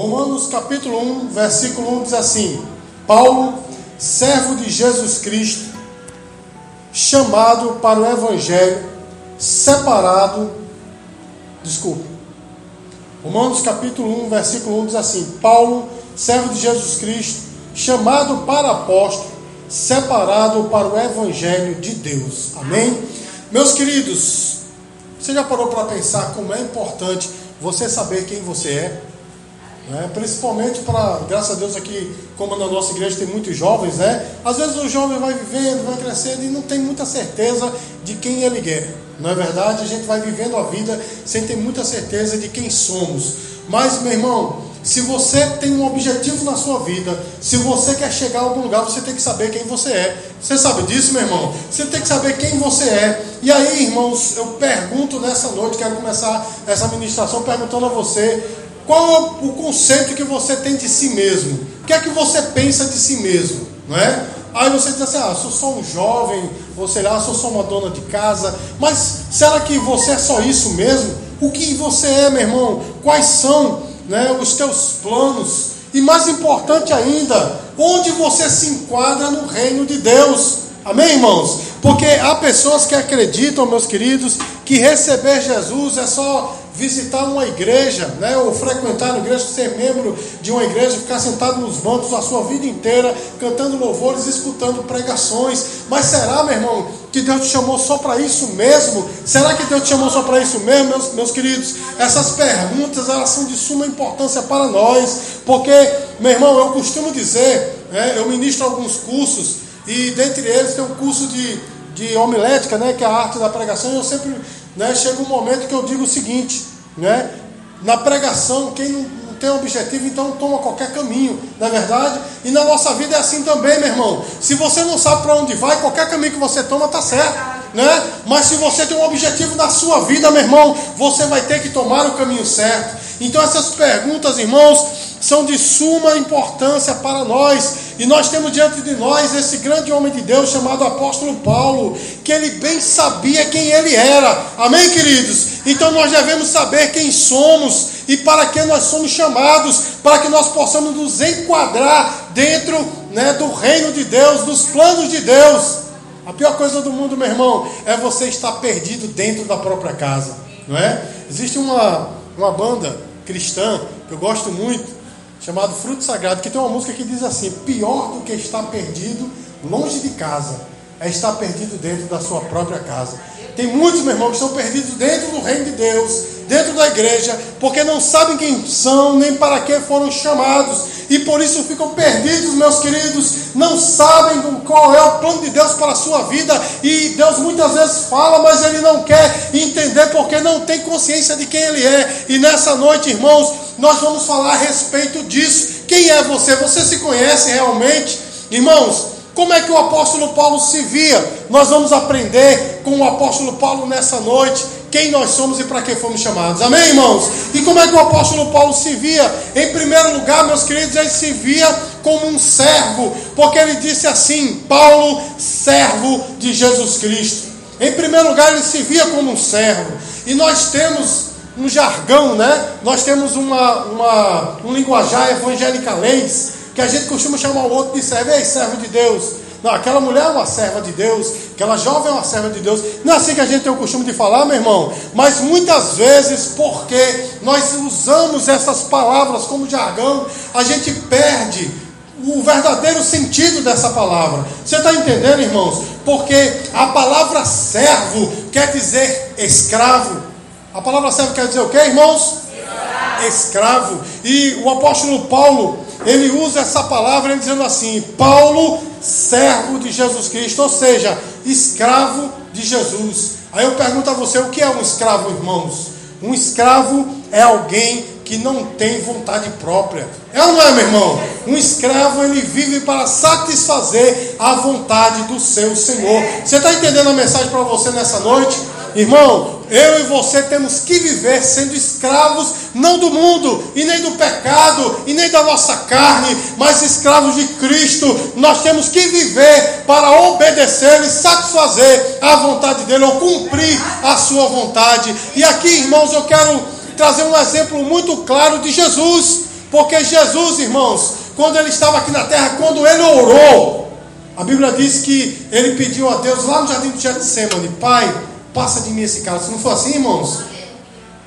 Romanos capítulo 1, versículo 1 diz assim: Paulo, servo de Jesus Cristo, chamado para o Evangelho, separado, desculpe. Romanos capítulo 1, versículo 1 diz assim: Paulo, servo de Jesus Cristo, chamado para apóstolo, separado para o Evangelho de Deus. Amém? Meus queridos, você já parou para pensar como é importante você saber quem você é? Né? Principalmente para, graças a Deus aqui, como na nossa igreja tem muitos jovens, né? Às vezes o jovem vai vivendo, vai crescendo e não tem muita certeza de quem ele é. Não é verdade? A gente vai vivendo a vida sem ter muita certeza de quem somos. Mas, meu irmão, se você tem um objetivo na sua vida, se você quer chegar a algum lugar, você tem que saber quem você é. Você sabe disso, meu irmão? Você tem que saber quem você é. E aí, irmãos, eu pergunto nessa noite, quero começar essa ministração perguntando a você: qual é o conceito que você tem de si mesmo? O que é que você pensa de si mesmo? Não é? Aí você diz assim: ah, sou só um jovem, ou sei lá, sou só uma dona de casa. Mas será que você é só isso mesmo? O que você é, meu irmão? Quais são né, os teus planos? E mais importante ainda, onde você se enquadra no reino de Deus? Amém, irmãos? Porque há pessoas que acreditam, meus queridos, que receber Jesus é só visitar uma igreja, né, ou frequentar uma igreja, ser membro de uma igreja, ficar sentado nos bancos a sua vida inteira, cantando louvores, escutando pregações. Mas será, meu irmão, que Deus te chamou só para isso mesmo? Será que Deus te chamou só para isso mesmo, meus, meus queridos? Essas perguntas elas são de suma importância para nós, porque, meu irmão, eu costumo dizer, né, eu ministro alguns cursos, e dentre eles tem um curso de, de homilética, né, que é a arte da pregação, e eu sempre né, chega um momento que eu digo o seguinte, né, na pregação, quem não, tem objetivo, então toma qualquer caminho, não é verdade? E na nossa vida é assim também, meu irmão. Se você não sabe para onde vai, qualquer caminho que você toma está certo. Né? Mas se você tem um objetivo na sua vida, meu irmão, você vai ter que tomar o caminho certo. Então essas perguntas, irmãos, são de suma importância para nós. E nós temos diante de nós esse grande homem de Deus chamado apóstolo Paulo, que ele bem sabia quem ele era. Amém, queridos? Então nós devemos saber quem somos e para que nós somos chamados, para que nós possamos nos enquadrar dentro né, do reino de Deus, dos planos de Deus. A pior coisa do mundo, meu irmão, é você estar perdido dentro da própria casa, não é? Existe uma, uma banda cristã que eu gosto muito, chamado Fruto Sagrado, que tem uma música que diz assim: pior do que estar perdido longe de casa é estar perdido dentro da sua própria casa. Tem muitos, meu irmão, que estão perdidos dentro do reino de Deus, dentro da igreja, porque não sabem quem são, nem para que foram chamados, e por isso ficam perdidos, meus queridos, não sabem qual é o plano de Deus para a sua vida, e Deus muitas vezes fala, mas ele não quer entender porque não tem consciência de quem ele é. E nessa noite, irmãos, nós vamos falar a respeito disso. Quem é você? Você se conhece realmente? Irmãos, como é que o apóstolo Paulo se via? Nós vamos aprender com o apóstolo Paulo nessa noite quem nós somos e para que fomos chamados. Amém, irmãos? E como é que o apóstolo Paulo se via? Em primeiro lugar, meus queridos, ele se via como um servo, porque ele disse assim: Paulo, servo de Jesus Cristo. Em primeiro lugar, ele se via como um servo. E nós temos um jargão, né? Nós temos uma, uma, um linguajar evangelicalês que a gente costuma chamar o outro de servo, ei, servo de Deus. Não, aquela mulher é uma serva de Deus, aquela jovem é uma serva de Deus. Não é assim que a gente tem o costume de falar, meu irmão. Mas muitas vezes, porque nós usamos essas palavras como jargão, a gente perde o verdadeiro sentido dessa palavra. Você está entendendo, irmãos? Porque a palavra servo quer dizer escravo. A palavra servo quer dizer o que, irmãos? Escravo. escravo. E o apóstolo Paulo, ele usa essa palavra dizendo assim: Paulo, servo de Jesus Cristo, ou seja, escravo de Jesus. Aí eu pergunto a você: o que é um escravo, irmãos? Um escravo é alguém que não tem vontade própria. É ou não é, meu irmão? Um escravo ele vive para satisfazer a vontade do seu Senhor. Você está entendendo a mensagem para você nessa noite? Irmão, eu e você temos que viver sendo escravos não do mundo, e nem do pecado, e nem da nossa carne, mas escravos de Cristo. Nós temos que viver para obedecer e satisfazer a vontade dele, ou cumprir a sua vontade. E aqui, irmãos, eu quero trazer um exemplo muito claro de Jesus. Porque Jesus, irmãos, quando ele estava aqui na terra, quando ele orou, a Bíblia diz que ele pediu a Deus lá no jardim do Getsemane, Pai, passa de mim esse cálice. Não foi assim, irmãos?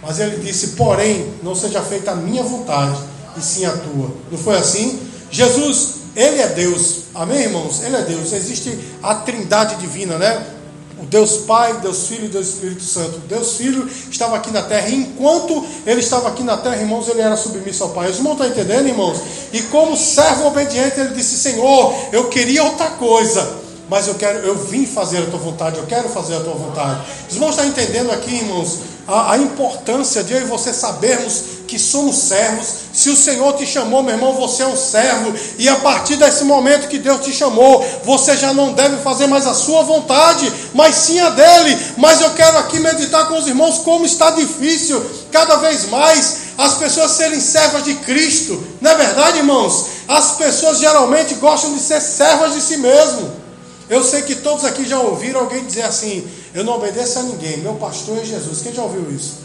Mas ele disse, porém, não seja feita a minha vontade, e sim a tua. Não foi assim? Jesus, ele é Deus. Amém, irmãos? Ele é Deus. Existe a trindade divina, né? O Deus Pai, Deus Filho e Deus Espírito Santo. Deus Filho estava aqui na terra. E enquanto ele estava aqui na terra, irmãos, ele era submisso ao Pai. Os irmãos estão entendendo, irmãos? E como servo obediente, ele disse: Senhor, eu queria outra coisa. Mas eu quero, eu vim fazer a tua vontade, eu quero fazer a tua vontade. Os irmãos estão entendendo aqui, irmãos, a, a, importância de eu e você sabermos que somos servos. Se o Senhor te chamou, meu irmão, você é um servo. E a partir desse momento que Deus te chamou, você já não deve fazer mais a sua vontade, mas sim a dele. Mas eu quero aqui meditar com os irmãos como está difícil, cada vez mais, as pessoas serem servas de Cristo. Não é verdade, irmãos? As pessoas geralmente gostam de ser servas de si mesmo. Eu sei que todos aqui já ouviram alguém dizer assim: Eu não obedeço a ninguém, meu pastor é Jesus. Quem já ouviu isso?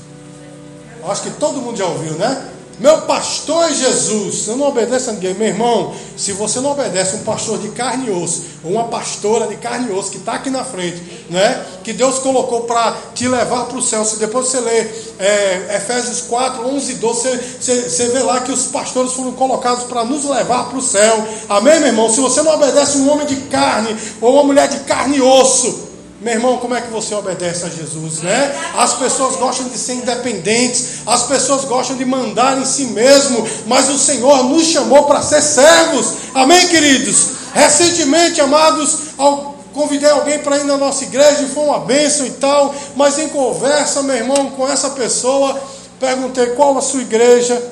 Eu acho que todo mundo já ouviu, né? Meu pastor é Jesus. Eu não obedeço a ninguém. Meu irmão, se você não obedece um pastor de carne e osso, ou uma pastora de carne e osso que está aqui na frente, né? que Deus colocou para te levar para o céu. Se depois você ler é, Efésios 4, 11 e 12, você, você, você vê lá que os pastores foram colocados para nos levar para o céu. Amém, meu irmão? Se você não obedece um homem de carne ou uma mulher de carne e osso, meu irmão, como é que você obedece a Jesus, né? As pessoas gostam de ser independentes, as pessoas gostam de mandar em si mesmo, mas o Senhor nos chamou para ser servos. Amém, queridos? Recentemente, amados, convidei alguém para ir na nossa igreja e foi uma bênção e tal, mas em conversa, meu irmão, com essa pessoa, perguntei qual a sua igreja.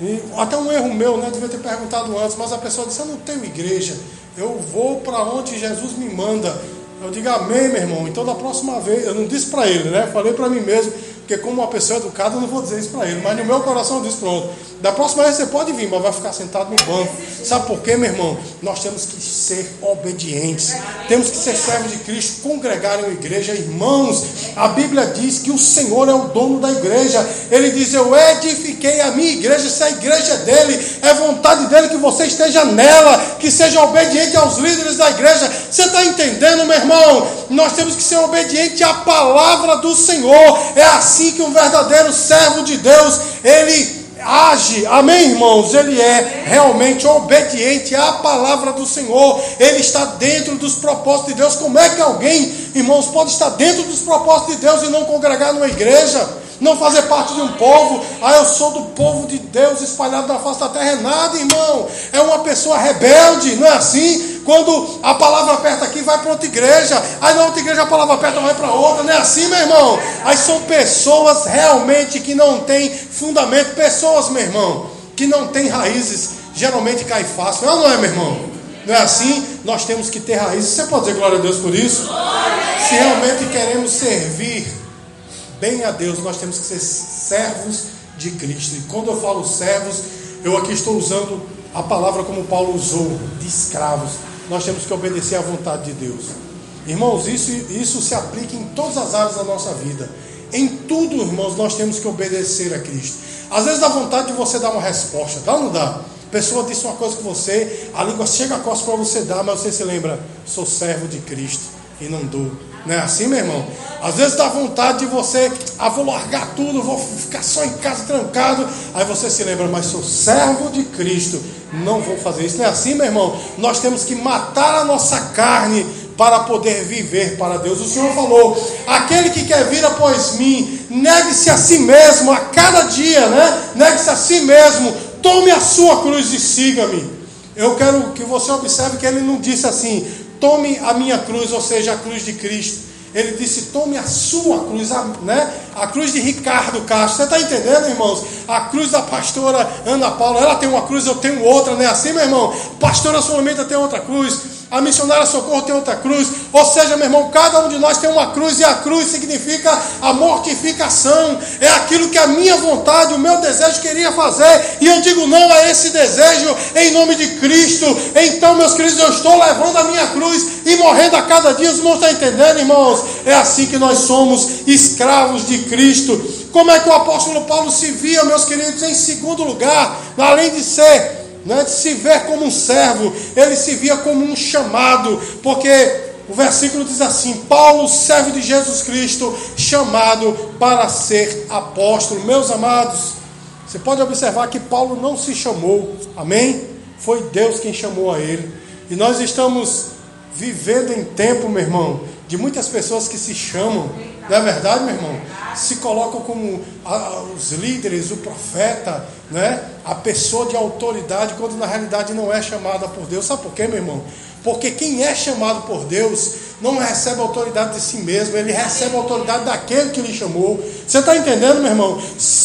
E até um erro meu, né? Devia ter perguntado antes, mas a pessoa disse: Eu não tenho igreja, eu vou para onde Jesus me manda. Eu digo amém, meu irmão. Então, da próxima vez, eu não disse para ele, né? Falei para mim mesmo, porque como uma pessoa educada, eu não vou dizer isso para ele. Mas no meu coração eu disse: pronto. Da próxima vez você pode vir, mas vai ficar sentado no banco. Sabe por quê, meu irmão? Nós temos que ser obedientes. Temos que ser servos de Cristo, congregar em uma igreja. Irmãos, a Bíblia diz que o Senhor é o dono da igreja. Ele diz: Eu edifiquei a minha igreja. Se a igreja é dele, é vontade dele que você esteja nela, que seja obediente aos líderes da igreja. Você está entendendo, meu irmão? Nós temos que ser obedientes à palavra do Senhor. É assim que um verdadeiro servo de Deus, ele age, amém, irmãos? Ele é realmente obediente à palavra do Senhor, ele está dentro dos propósitos de Deus. Como é que alguém, irmãos, pode estar dentro dos propósitos de Deus e não congregar numa igreja? Não fazer parte de um povo, ah, eu sou do povo de Deus espalhado na face da terra, é nada, irmão. É uma pessoa rebelde, não é assim? Quando a palavra aperta aqui, vai para outra igreja. Aí na outra igreja a palavra aperta, vai para outra. Não é assim, meu irmão? Aí são pessoas realmente que não têm fundamento. Pessoas, meu irmão, que não têm raízes. Geralmente cai fácil. Não, não é, meu irmão? Não é assim? Nós temos que ter raízes. Você pode dizer glória a Deus por isso? Se realmente queremos servir bem a Deus, nós temos que ser servos de Cristo. E quando eu falo servos, eu aqui estou usando a palavra como Paulo usou, de escravos nós temos que obedecer à vontade de Deus. Irmãos, isso, isso se aplica em todas as áreas da nossa vida. Em tudo, irmãos, nós temos que obedecer a Cristo. Às vezes dá vontade de você dar uma resposta, dá ou não dá? A pessoa disse uma coisa com você, a língua chega a costa para você dar, mas você se lembra, sou servo de Cristo e não dou. Não é assim, meu irmão? Às vezes dá vontade de você, ah, vou largar tudo, vou ficar só em casa trancado. Aí você se lembra, mas sou servo de Cristo, não vou fazer isso. Não é assim, meu irmão? Nós temos que matar a nossa carne para poder viver para Deus. O Senhor falou: aquele que quer vir após mim, negue-se a si mesmo a cada dia, né? Negue-se a si mesmo, tome a sua cruz e siga-me. Eu quero que você observe que ele não disse assim: tome a minha cruz, ou seja, a cruz de Cristo. Ele disse: tome a sua cruz, a, né? a cruz de Ricardo Castro. Você está entendendo, irmãos? A cruz da pastora Ana Paula, ela tem uma cruz, eu tenho outra, não é assim, meu irmão? Pastora Solomenta tem outra cruz a missionária Socorro tem outra cruz. Ou seja, meu irmão, cada um de nós tem uma cruz, e a cruz significa a mortificação. É aquilo que a minha vontade, o meu desejo queria fazer. E eu digo não a esse desejo em nome de Cristo. Então, meus queridos, eu estou levando a minha cruz e morrendo a cada dia. Os irmãos estão entendendo, irmãos? É assim que nós somos escravos de Cristo. Como é que o apóstolo Paulo se via, meus queridos? Em segundo lugar, além de ser né, se ver como um servo, ele se via como um chamado, porque o versículo diz assim: Paulo, servo de Jesus Cristo, chamado para ser apóstolo. Meus amados, você pode observar que Paulo não se chamou, amém? Foi Deus quem chamou a ele. E nós estamos vivendo em tempo, meu irmão, de muitas pessoas que se chamam, não é verdade, meu irmão? Se colocam como os líderes, o profeta, né? a pessoa de autoridade, quando na realidade não é chamada por Deus. Sabe por quê, meu irmão? Porque quem é chamado por Deus não recebe autoridade de si mesmo, ele recebe autoridade daquele que lhe chamou. Você está entendendo, meu irmão?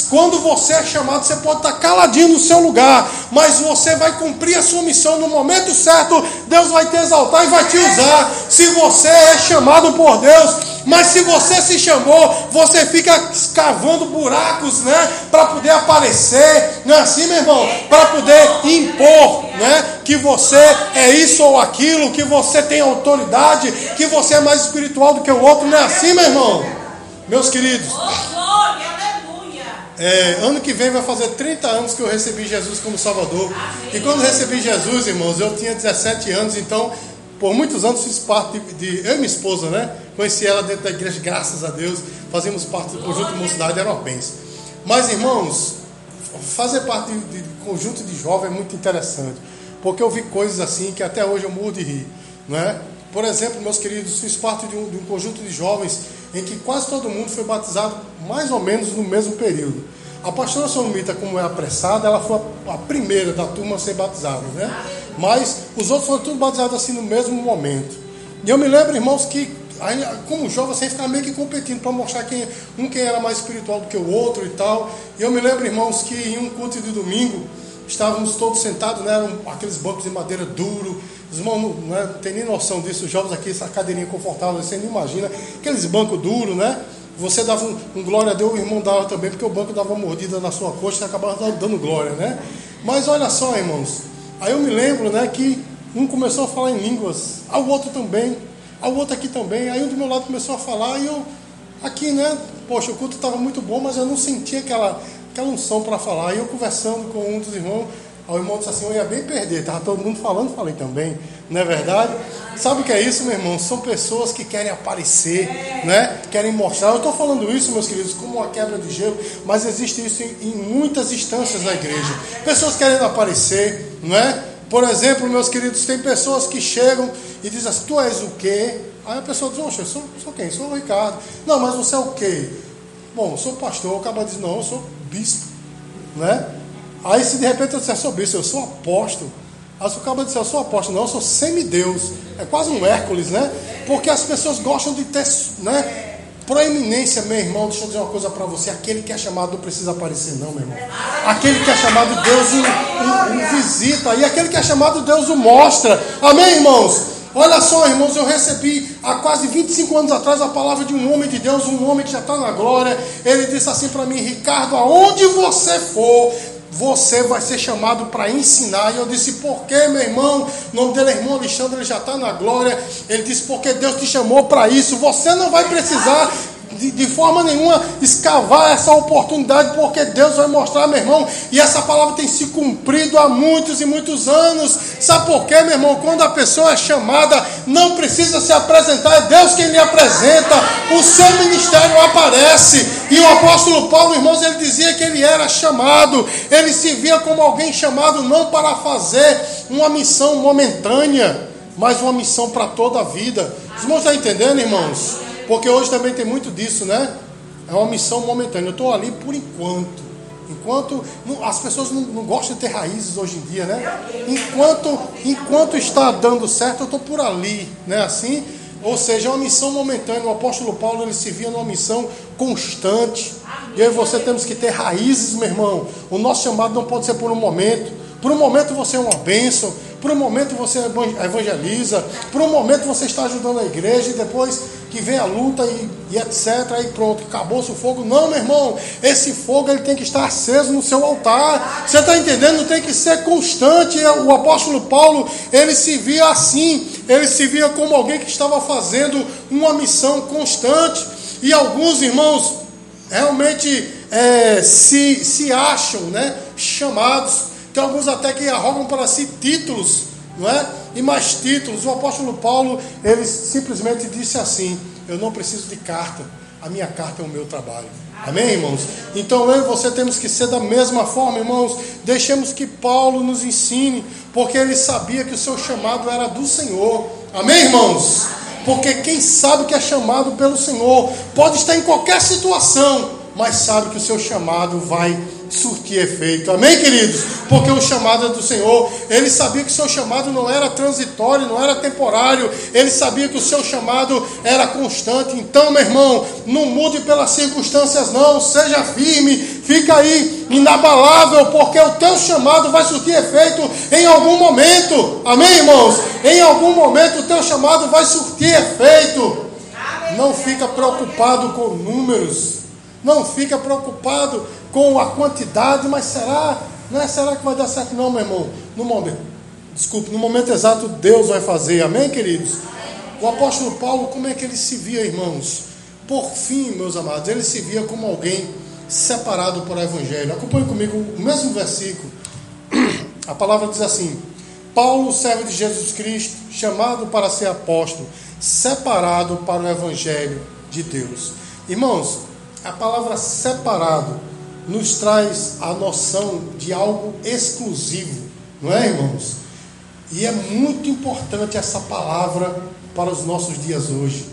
Quando você é chamado, você pode estar caladinho no seu lugar, mas você vai cumprir a sua missão no momento certo. Deus vai te exaltar e vai te usar. Se você é chamado por Deus, mas se você se chamou, você fica escavando buracos, né? Para poder aparecer, não é assim, meu irmão? Para poder impor, né? Que você é isso ou aquilo, que você tem autoridade, que você é mais espiritual do que o outro, não é assim, meu irmão? Meus queridos. É, ano que vem vai fazer 30 anos que eu recebi Jesus como Salvador. E quando recebi Jesus, irmãos, eu tinha 17 anos, então por muitos anos fiz parte de, de, eu e minha esposa, né? Conheci ela dentro da igreja, graças a Deus. Fazíamos parte do conjunto de mocidade europense. Mas, irmãos, fazer parte de, de, conjunto de jovens é muito interessante. Porque eu vi coisas assim que até hoje eu morro de rir. Né? Por exemplo, meus queridos, fiz parte de um, de um conjunto de jovens em que quase todo mundo foi batizado mais ou menos no mesmo período. A pastora Solomita, como é apressada, ela foi a, primeira da turma a ser batizada, né? Mas os outros foram tudo batizados assim no mesmo momento. E eu me lembro, irmãos, que como jovem você ficava meio que competindo para mostrar quem, um quem era mais espiritual do que o outro e tal. E eu me lembro, irmãos, que em um culto de domingo estávamos todos sentados, né? Eram aqueles bancos de madeira duro. Os irmãos não, né, não tem nem noção disso, os jovens aqui, essa cadeirinha confortável, você nem imagina. Aqueles bancos duros, né? Você dava um, um, glória a Deus, o irmão dava também, porque o banco dava uma mordida na sua coxa e acabava dando glória, né? Mas olha só, irmãos, Aí eu me lembro, né, que um começou a falar em línguas, ao outro também, ao outro aqui também. Aí um do meu lado começou a falar e eu aqui, né, poxa, o culto estava muito bom, mas eu não sentia aquela aquela unção para falar. E eu conversando com um dos irmãos, o irmão disse assim, eu ia bem perder, estava todo mundo falando, falei também, não é verdade? Sabe o que é isso, meu irmão? São pessoas que querem aparecer, né? Querem mostrar. Eu estou falando isso, meus queridos, como uma quebra de gelo, mas existe isso em, em muitas instâncias da igreja. Pessoas querem aparecer, não é? Por exemplo, meus queridos, tem pessoas que chegam e dizem assim, tu és o quê? Aí a pessoa diz, oxe, eu sou, sou quem? Sou o Ricardo. Não, mas você é o quê? Bom, sou pastor. Acaba dizer, não, eu sou bispo, né? Aí se de repente eu disser, sou bispo, eu sou apóstolo. Aí você acaba de dizer, eu sou apóstolo, não, eu sou semideus. É quase um Hércules, né? Porque as pessoas gostam de ter, né? Proeminência, meu irmão, deixa eu dizer uma coisa para você. Aquele que é chamado não precisa aparecer, não, meu irmão. Aquele que é chamado, Deus o, o, o visita. E aquele que é chamado, Deus o mostra. Amém, irmãos? Olha só, irmãos, eu recebi há quase 25 anos atrás a palavra de um homem de Deus, um homem que já está na glória. Ele disse assim para mim: Ricardo, aonde você for, você vai ser chamado para ensinar. E eu disse, por que, meu irmão? O nome dele é irmão Alexandre, ele já está na glória. Ele disse, porque Deus te chamou para isso. Você não vai precisar de, de, forma nenhuma escavar essa oportunidade, porque Deus vai mostrar, meu irmão, e essa palavra tem se cumprido há muitos e muitos anos. Sabe por quê, meu irmão? Quando a pessoa é chamada, não precisa se apresentar, é Deus quem lhe apresenta, o seu ministério aparece. E o apóstolo Paulo, irmãos, ele dizia que ele era chamado, ele se via como alguém chamado não para fazer uma missão momentânea, mas uma missão para toda a vida. Os irmãos estão entendendo, irmãos? Porque hoje também tem muito disso, né? É uma missão momentânea. Eu estou ali por enquanto. Enquanto as pessoas não, não, gostam de ter raízes hoje em dia, né? Enquanto, enquanto está dando certo, eu estou por ali, né? Assim, ou seja, é uma missão momentânea. O apóstolo Paulo ele se via numa missão constante. E eu e você temos que ter raízes, meu irmão. O nosso chamado não pode ser por um momento. Por um momento você é uma bênção, por um momento você evangeliza, por um momento você está ajudando a igreja e depois que vem a luta e, e etc. Aí pronto, acabou-se o fogo. Não, meu irmão, esse fogo ele tem que estar aceso no seu altar. Você está entendendo? Tem que ser constante. O apóstolo Paulo, ele se via assim, ele se via como alguém que estava fazendo uma missão constante. E alguns irmãos realmente é, se, se acham né, chamados, tem alguns até que arrogam para si títulos, não é? E mais títulos. O apóstolo Paulo, ele simplesmente disse assim: Eu não preciso de carta, a minha carta é o meu trabalho. Amém, irmãos? Então eu e você temos que ser da mesma forma, irmãos. Deixemos que Paulo nos ensine, porque ele sabia que o seu chamado era do Senhor. Amém, irmãos? Porque quem sabe que é chamado pelo Senhor pode estar em qualquer situação, mas sabe que o seu chamado vai surtir efeito. Amém, queridos? Porque o chamado é do Senhor. Ele sabia que o seu chamado não era transitório, não era temporário. Ele sabia que o seu chamado era constante. Então, meu irmão, não mude pelas circunstâncias, não. Seja firme, fica aí inabalável, porque o teu chamado vai surtir efeito em algum momento. Amém, irmãos? Em algum momento o teu chamado vai surtir efeito. Não fica preocupado com números. Não fica preocupado com a quantidade, mas será? Não é será que vai dar certo? Não, meu irmão. No momento, desculpe, no momento exato Deus vai fazer. Amém, queridos? O apóstolo Paulo, como é que ele se via, irmãos? Por fim, meus amados, ele se via como alguém separado para o Evangelho. Acompanhe comigo o mesmo versículo. A palavra diz assim: Paulo, servo de Jesus Cristo, chamado para ser apóstolo, separado para o Evangelho de Deus. Irmãos, a palavra separado nos traz a noção de algo exclusivo, não é, irmãos? E é muito importante essa palavra para os nossos dias hoje,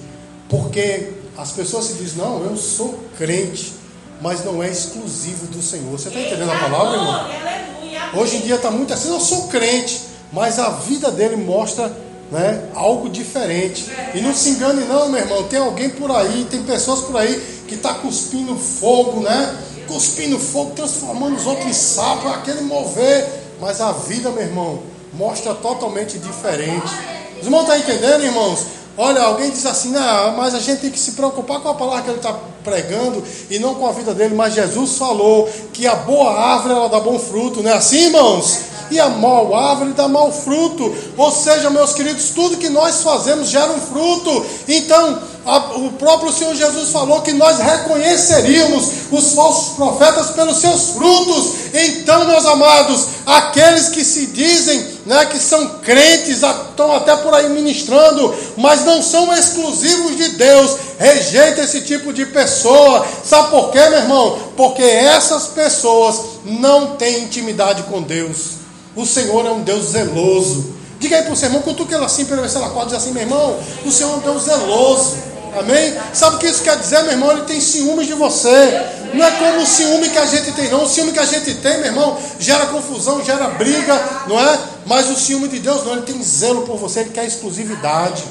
porque as pessoas se dizem, não, eu sou crente, mas não é exclusivo do Senhor. Você está entendendo a palavra, irmão? Hoje em dia está muito assim, eu sou crente, mas a vida dele mostra né, algo diferente. E não se engane não, meu irmão, tem alguém por aí, tem pessoas por aí que está cuspindo fogo, né? Cuspindo fogo, transformando os outros em sapo, aquele mover. Mas a vida, meu irmão, mostra totalmente diferente. Os irmãos estão tá entendendo, irmãos? Olha, alguém diz assim, ah, mas a gente tem que se preocupar com a palavra que ele está pregando e não com a vida dele. Mas Jesus falou que a boa árvore ela dá bom fruto, não é assim, irmãos? E a mal árvore dá mau fruto. Ou seja, meus queridos, tudo que nós fazemos gera um fruto. Então, o próprio Senhor Jesus falou que nós reconheceríamos os falsos profetas pelos seus frutos. Então, meus amados, aqueles que se dizem né, que são crentes, estão até por aí ministrando, mas não são exclusivos de Deus, rejeita esse tipo de pessoa. Sabe por quê, meu irmão? Porque essas pessoas não têm intimidade com Deus. O Senhor é um Deus zeloso. Diga aí para o seu irmão, cutuque ela assim, ver se ela pode dizer assim, meu irmão, o Senhor é um Deus zeloso. Amém? Sabe o que isso quer dizer, meu irmão? Ele tem ciúmes de você. Não é como o ciúme que a gente tem, não. O ciúme que a gente tem, meu irmão, gera confusão, gera briga, não é? Mas o ciúme de Deus não, ele tem zelo por você, ele quer exclusividade.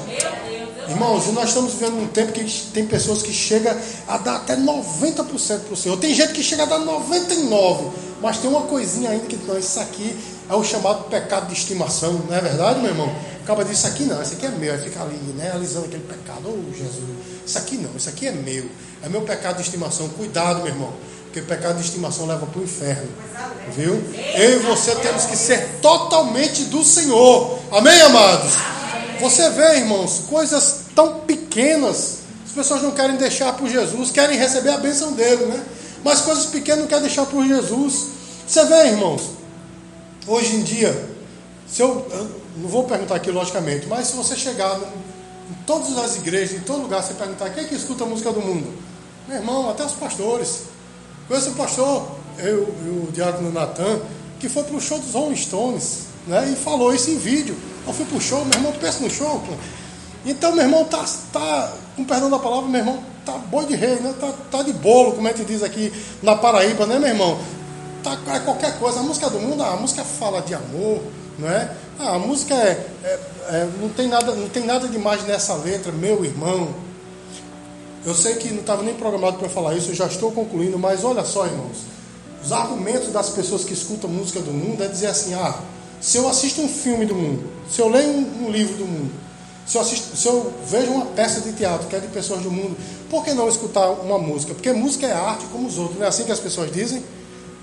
Irmãos, nós estamos vivendo um tempo que tem pessoas que chegam a dar até 90% para o Senhor. Tem gente que chega a dar 99%. Mas tem uma coisinha ainda que não, isso aqui é o chamado pecado de estimação, não é verdade, meu irmão? Acaba disso aqui não, isso aqui é meu, aí fica ali, né, analisando aquele pecado, oh Jesus, isso aqui não, isso aqui é meu, é meu pecado de estimação, cuidado, meu irmão, porque pecado de estimação leva para o inferno, viu? Eu e você temos que ser totalmente do Senhor, amém, amados? Você vê, irmãos, coisas tão pequenas, as pessoas não querem deixar por Jesus, querem receber a bênção dele, né? Mas coisas pequenas não querem deixar por Jesus. Você vê, irmãos, hoje em dia, se eu, eu, não vou perguntar aqui logicamente, mas se você chegar no, em todas as igrejas, em todo lugar, você perguntar quem é que escuta a música do mundo? Meu irmão, até os pastores. Conheço um pastor, eu e o diácono Natan, que foi para o show dos Rolling Stones, né? E falou isso em vídeo. Eu fui para o show, meu irmão, pensa no show. Pô. Então, meu irmão, tá, tá, com perdão da palavra, meu irmão, tá boi de rei, né? Tá, tá de bolo, como a gente diz aqui na Paraíba, né, meu irmão? Tá, é qualquer coisa. A música do mundo, a música fala de amor, não é? Ah, a música é, é, é, não, tem nada, não tem nada demais nessa letra, meu irmão. Eu sei que não estava nem programado para falar isso, eu já estou concluindo, mas olha só, irmãos. Os argumentos das pessoas que escutam música do mundo é dizer assim: ah, se eu assisto um filme do mundo, se eu leio um, um livro do mundo, se eu, assisto, se eu vejo uma peça de teatro que é de pessoas do mundo, por que não escutar uma música? Porque música é arte como os outros, não é assim que as pessoas dizem?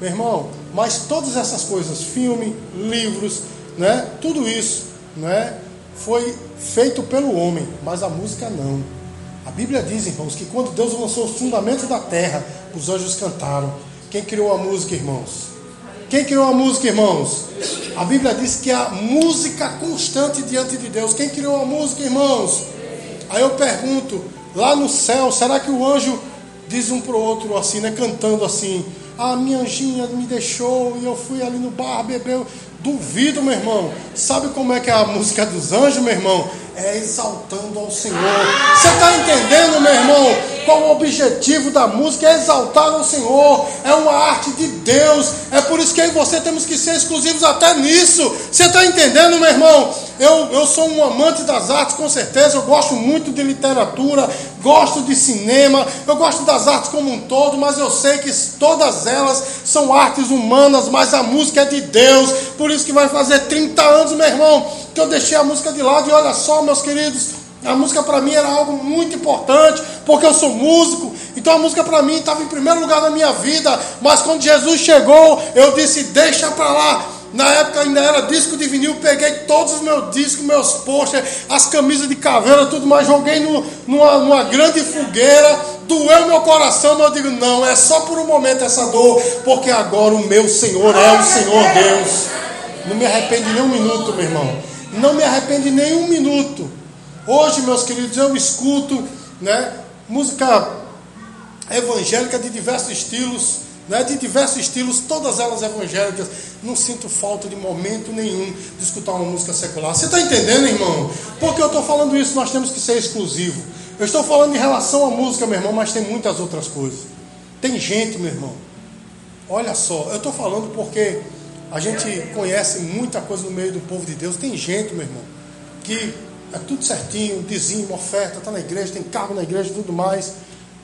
Meu irmão, mas todas essas coisas, filme, livros, né? Tudo isso, né? Foi feito pelo homem, mas a música não. A Bíblia diz, irmãos, que quando Deus lançou os fundamentos da terra, os anjos cantaram. Quem criou a música, irmãos? Quem criou a música, irmãos? A Bíblia diz que a música constante diante de Deus. Quem criou a música, irmãos? Aí eu pergunto, lá no céu, será que o anjo diz um para o outro assim, né? Cantando assim: A minha anjinha me deixou e eu fui ali no bar, bebeu. Duvido, meu irmão. Sabe como é que é a música dos anjos, meu irmão? É exaltando ao Senhor. Você está entendendo, meu irmão? Qual o objetivo da música? É exaltar ao Senhor. É uma arte de Deus. É por isso que eu e você temos que ser exclusivos até nisso. Você está entendendo, meu irmão? Eu, eu sou um amante das artes, com certeza. Eu gosto muito de literatura, gosto de cinema, eu gosto das artes como um todo, mas eu sei que todas elas são artes humanas, mas a música é de Deus. Por isso que vai fazer 30 anos, meu irmão, que eu deixei a música de lado. E olha só, meus queridos, a música para mim era algo muito importante, porque eu sou músico. Então a música para mim estava em primeiro lugar na minha vida. Mas quando Jesus chegou, eu disse: deixa para lá. Na época ainda era disco de vinil, peguei todos os meus discos, meus posters, as camisas de caveira, tudo mais, joguei no, numa, numa grande fogueira, doeu meu coração, mas eu digo, não, é só por um momento essa dor, porque agora o meu Senhor é o Senhor Deus. Não me arrepende nem um minuto, meu irmão. Não me arrepende nem um minuto. Hoje, meus queridos, eu escuto né, música evangélica de diversos estilos né, de diversos estilos, todas elas evangélicas. Não sinto falta de momento nenhum de escutar uma música secular. Você está entendendo, irmão? Porque eu estou falando isso, nós temos que ser exclusivo. Eu estou falando em relação à música, meu irmão, mas tem muitas outras coisas. Tem gente, meu irmão. Olha só, eu estou falando porque a gente conhece muita coisa no meio do povo de Deus. Tem gente, meu irmão, que é tudo certinho, dizima, oferta, está na igreja, tem cargo na igreja tudo mais,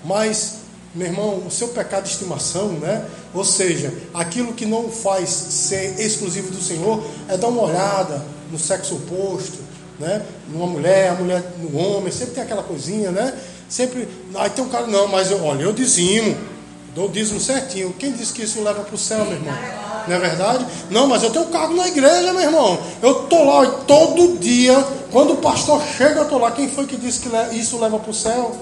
mas meu irmão, o seu pecado de estimação, né? Ou seja, aquilo que não faz ser exclusivo do Senhor é dar uma olhada no sexo oposto, né? Numa mulher, a mulher no homem, sempre tem aquela coisinha, né? Sempre, aí tem um cara, não, mas eu, olha, eu dizimo, dou o dízimo certinho. Quem disse que isso leva para o céu, meu irmão? Não é verdade? Não, mas eu tenho cargo na igreja, meu irmão. Eu estou lá todo dia, quando o pastor chega, eu estou lá. Quem foi que disse que isso leva para o céu?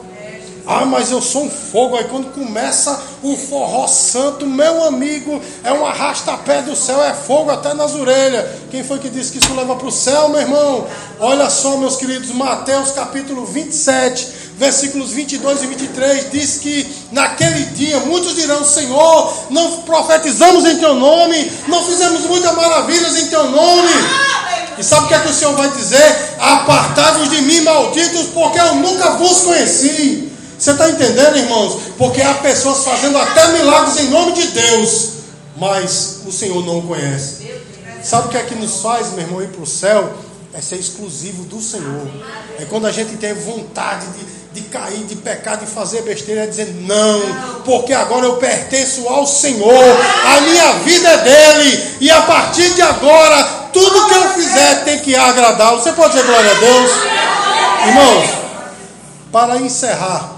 Ah, mas eu sou um fogo. Aí quando começa o forró santo, meu amigo, é um arrasta-pé do céu, é fogo até nas orelhas. Quem foi que disse que isso leva para o céu, meu irmão? Olha só, meus queridos, Mateus capítulo 27, versículos 22 e 23, diz que naquele dia muitos dirão: Senhor, não profetizamos em teu nome, não fizemos muitas maravilhas em teu nome. E sabe o que é que o Senhor vai dizer? Apartai-vos de mim, malditos, porque eu nunca vos conheci. Você está entendendo, irmãos? Porque há pessoas fazendo até milagres em nome de Deus, mas o Senhor não o conhece. Sabe o que é que nos faz, meu irmão, ir para o céu? É ser exclusivo do Senhor. É quando a gente tem vontade de, de cair, de pecar, de fazer besteira, é dizer não, porque agora eu pertenço ao Senhor, a minha vida é dele, e a partir de agora, tudo que eu fizer tem que agradá-lo. Você pode dizer glória a Deus? Irmãos, para encerrar,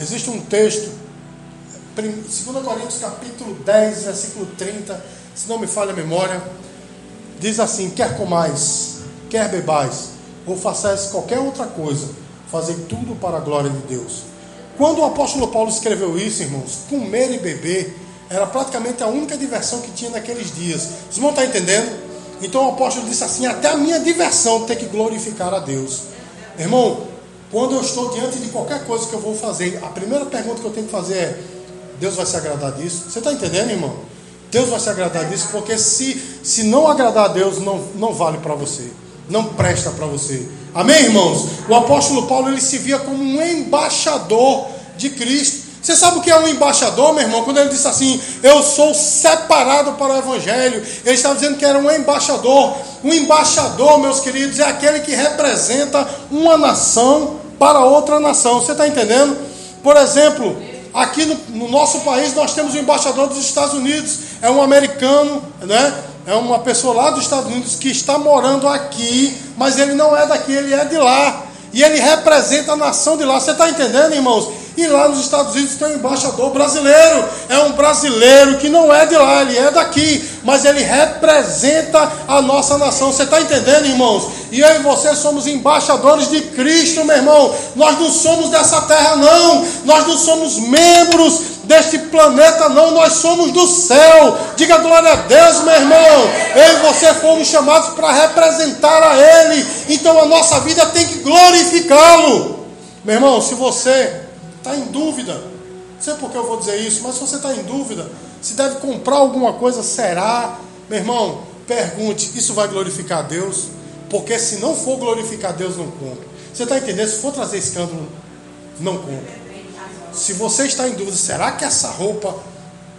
Existe um texto, 2 Coríntios capítulo 10, versículo 30, se não me falha a memória, diz assim: quer comais, quer bebais, ou façais qualquer outra coisa, fazei tudo para a glória de Deus. Quando o apóstolo Paulo escreveu isso, irmãos, comer e beber era praticamente a única diversão que tinha naqueles dias. Vocês vão estar entendendo? Então o apóstolo disse assim: até a minha diversão tem que glorificar a Deus. Irmão, quando eu estou diante de qualquer coisa que eu vou fazer, a primeira pergunta que eu tenho que fazer é: Deus vai se agradar disso? Você está entendendo, irmão? Deus vai se agradar disso, porque se, se não agradar a Deus, não, não vale para você, não presta para você. Amém, irmãos? O apóstolo Paulo ele se via como um embaixador de Cristo. Você sabe o que é um embaixador, meu irmão? Quando ele disse assim, eu sou separado para o Evangelho, ele estava dizendo que era um embaixador. Um embaixador, meus queridos, é aquele que representa uma nação para outra nação. Você está entendendo? Por exemplo, aqui no, no, nosso país nós temos o embaixador dos Estados Unidos, é um americano, né? É uma pessoa lá dos Estados Unidos que está morando aqui, mas ele não é daqui, ele é de lá. E ele representa a nação de lá. Você está entendendo, irmãos? E lá nos Estados Unidos tem um embaixador brasileiro. É um brasileiro que não é de lá, ele é daqui. Mas ele representa a nossa nação. Você está entendendo, irmãos? E eu e você somos embaixadores de Cristo, meu irmão. Nós não somos dessa terra, não. Nós não somos membros deste planeta, não. Nós somos do céu. Diga glória a Deus, meu irmão. Eu e você fomos chamados para representar a Ele. Então a nossa vida tem que glorificá-lo. Meu irmão, se você está em dúvida, não sei por que eu vou dizer isso, mas se você está em dúvida, se deve comprar alguma coisa, será? Meu irmão, pergunte: isso vai glorificar a Deus? Porque se não for glorificar a Deus, não compre. Você está entendendo? Se for trazer escândalo, não compre. Se você está em dúvida, será que essa roupa,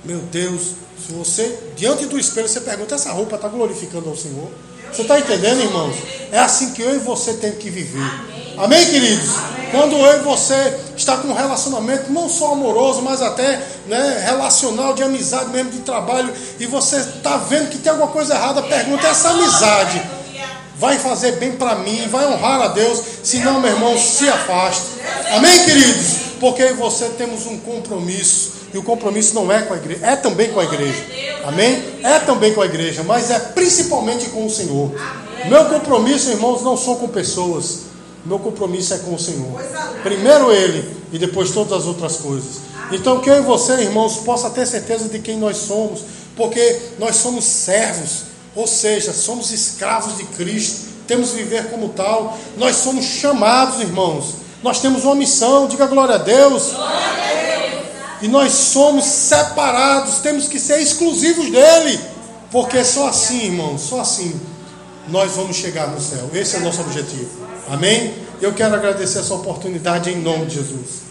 meu Deus, se você, diante do espelho, você pergunta: essa roupa está glorificando ao Senhor? Você está entendendo, irmãos? É assim que eu e você temos que viver. Amém, queridos? Quando eu e você está com um relacionamento não só amoroso, mas até né, relacional, de amizade mesmo, de trabalho, e você está vendo que tem alguma coisa errada, pergunta: essa amizade vai fazer bem para mim, vai honrar a Deus, senão, meu irmão, se afaste. Amém, queridos? Porque eu e você temos um compromisso, e o compromisso não é com a igreja, é também com a igreja. Amém? É também com a igreja, mas é principalmente com o Senhor. Meu compromisso, irmãos, não são com pessoas. Meu compromisso é com o Senhor. Primeiro Ele e depois todas as outras coisas. Então que eu e você, irmãos, possa ter certeza de quem nós somos, porque nós somos servos, ou seja, somos escravos de Cristo, temos que viver como tal. Nós somos chamados, irmãos. Nós temos uma missão, diga glória a Deus. Glória a Deus. E nós somos separados, temos que ser exclusivos dele, porque só assim, irmãos, só assim nós vamos chegar no céu. Esse é o nosso objetivo. Amém? Eu quero agradecer essa oportunidade em nome de Jesus.